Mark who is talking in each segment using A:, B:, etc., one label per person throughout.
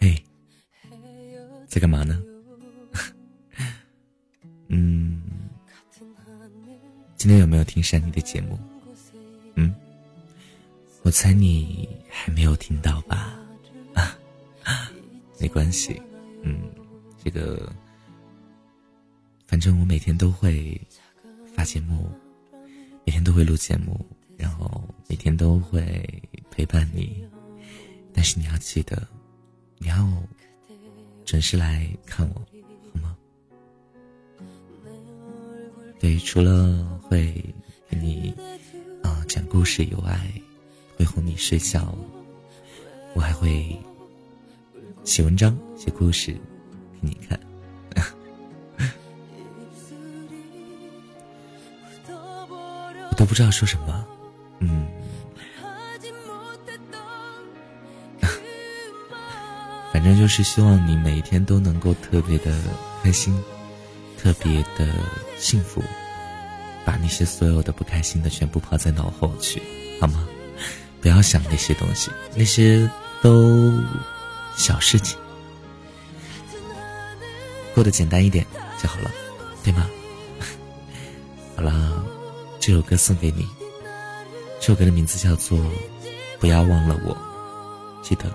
A: 嘿，在干嘛呢？嗯，今天有没有听山妮的节目？嗯，我猜你还没有听到吧？啊，没关系，嗯，这个，反正我每天都会大节目，每天都会录节目，然后每天都会陪伴你，但是你要记得，你要准时来看我。好吗对，除了会给你啊讲故事以外，会哄你睡觉，我还会写文章、写故事给你看。都不知道说什么，嗯，反正就是希望你每一天都能够特别的开心。特别的幸福，把那些所有的不开心的全部抛在脑后去，好吗？不要想那些东西，那些都小事情，过得简单一点就好了，对吗？好了，这首歌送给你，这首歌的名字叫做《不要忘了我》，记得。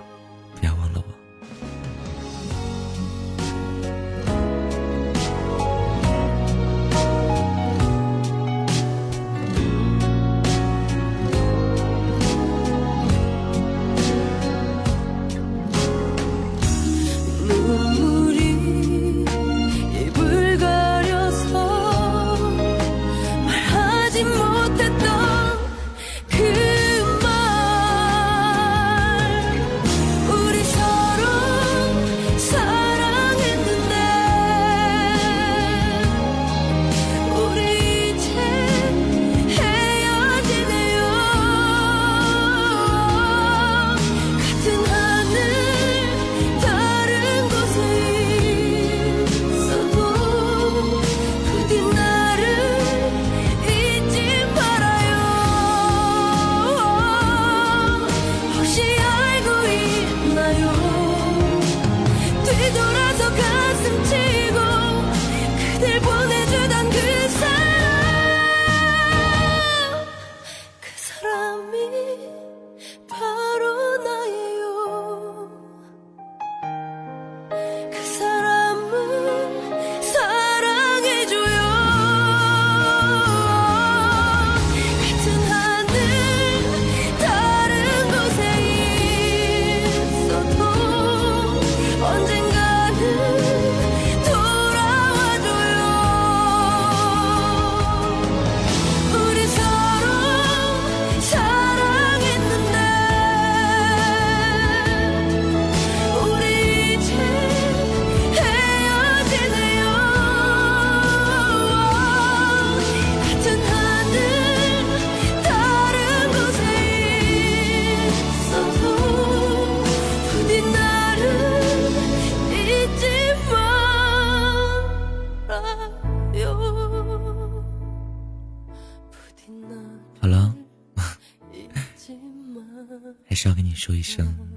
A: 还是要跟你说一声。